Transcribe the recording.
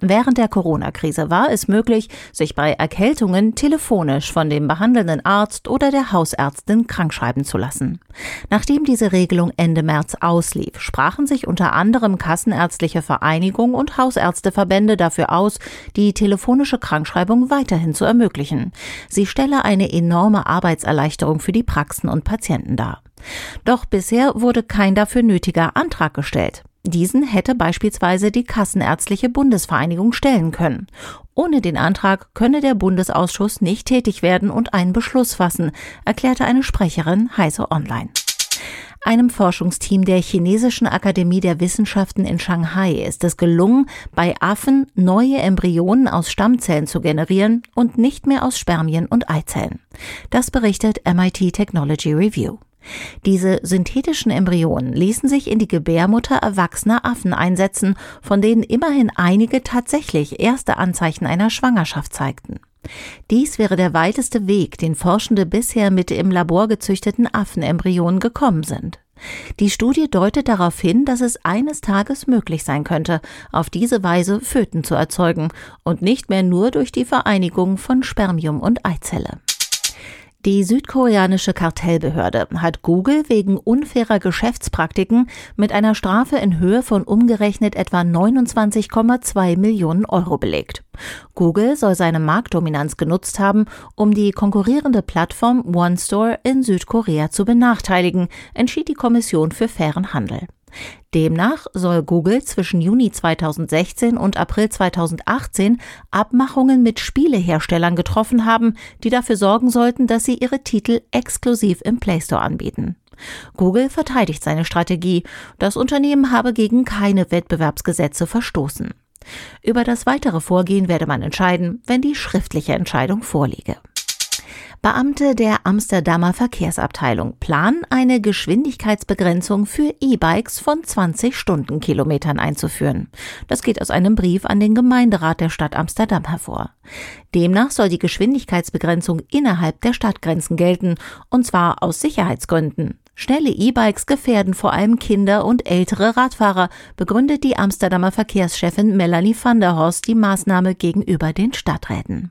Während der Corona-Krise war es möglich, sich bei Erkältungen telefonisch von dem behandelnden Arzt oder der Hausärztin krankschreiben zu lassen. Nachdem diese Regelung Ende März auslief, sprachen sich unter anderem Kassenärztliche Vereinigung und Hausärzteverbände dafür aus, die telefonische Krankschreibung weiterhin zu ermöglichen. Sie stelle eine enorme Arbeitserleichterung für die Praxen und Patienten dar. Doch bisher wurde kein dafür nötiger Antrag gestellt. Diesen hätte beispielsweise die Kassenärztliche Bundesvereinigung stellen können. Ohne den Antrag könne der Bundesausschuss nicht tätig werden und einen Beschluss fassen, erklärte eine Sprecherin Heise Online. Einem Forschungsteam der Chinesischen Akademie der Wissenschaften in Shanghai ist es gelungen, bei Affen neue Embryonen aus Stammzellen zu generieren und nicht mehr aus Spermien und Eizellen. Das berichtet MIT Technology Review. Diese synthetischen Embryonen ließen sich in die Gebärmutter erwachsener Affen einsetzen, von denen immerhin einige tatsächlich erste Anzeichen einer Schwangerschaft zeigten. Dies wäre der weiteste Weg, den Forschende bisher mit im Labor gezüchteten Affenembryonen gekommen sind. Die Studie deutet darauf hin, dass es eines Tages möglich sein könnte, auf diese Weise Föten zu erzeugen und nicht mehr nur durch die Vereinigung von Spermium und Eizelle. Die südkoreanische Kartellbehörde hat Google wegen unfairer Geschäftspraktiken mit einer Strafe in Höhe von umgerechnet etwa 29,2 Millionen Euro belegt. Google soll seine Marktdominanz genutzt haben, um die konkurrierende Plattform OneStore in Südkorea zu benachteiligen, entschied die Kommission für fairen Handel. Demnach soll Google zwischen Juni 2016 und April 2018 Abmachungen mit Spieleherstellern getroffen haben, die dafür sorgen sollten, dass sie ihre Titel exklusiv im Play Store anbieten. Google verteidigt seine Strategie. Das Unternehmen habe gegen keine Wettbewerbsgesetze verstoßen. Über das weitere Vorgehen werde man entscheiden, wenn die schriftliche Entscheidung vorliege. Beamte der Amsterdamer Verkehrsabteilung planen eine Geschwindigkeitsbegrenzung für E-Bikes von 20 Stundenkilometern einzuführen. Das geht aus einem Brief an den Gemeinderat der Stadt Amsterdam hervor. Demnach soll die Geschwindigkeitsbegrenzung innerhalb der Stadtgrenzen gelten, und zwar aus Sicherheitsgründen. Schnelle E-Bikes gefährden vor allem Kinder und ältere Radfahrer, begründet die Amsterdamer Verkehrschefin Melanie van der Horst die Maßnahme gegenüber den Stadträten.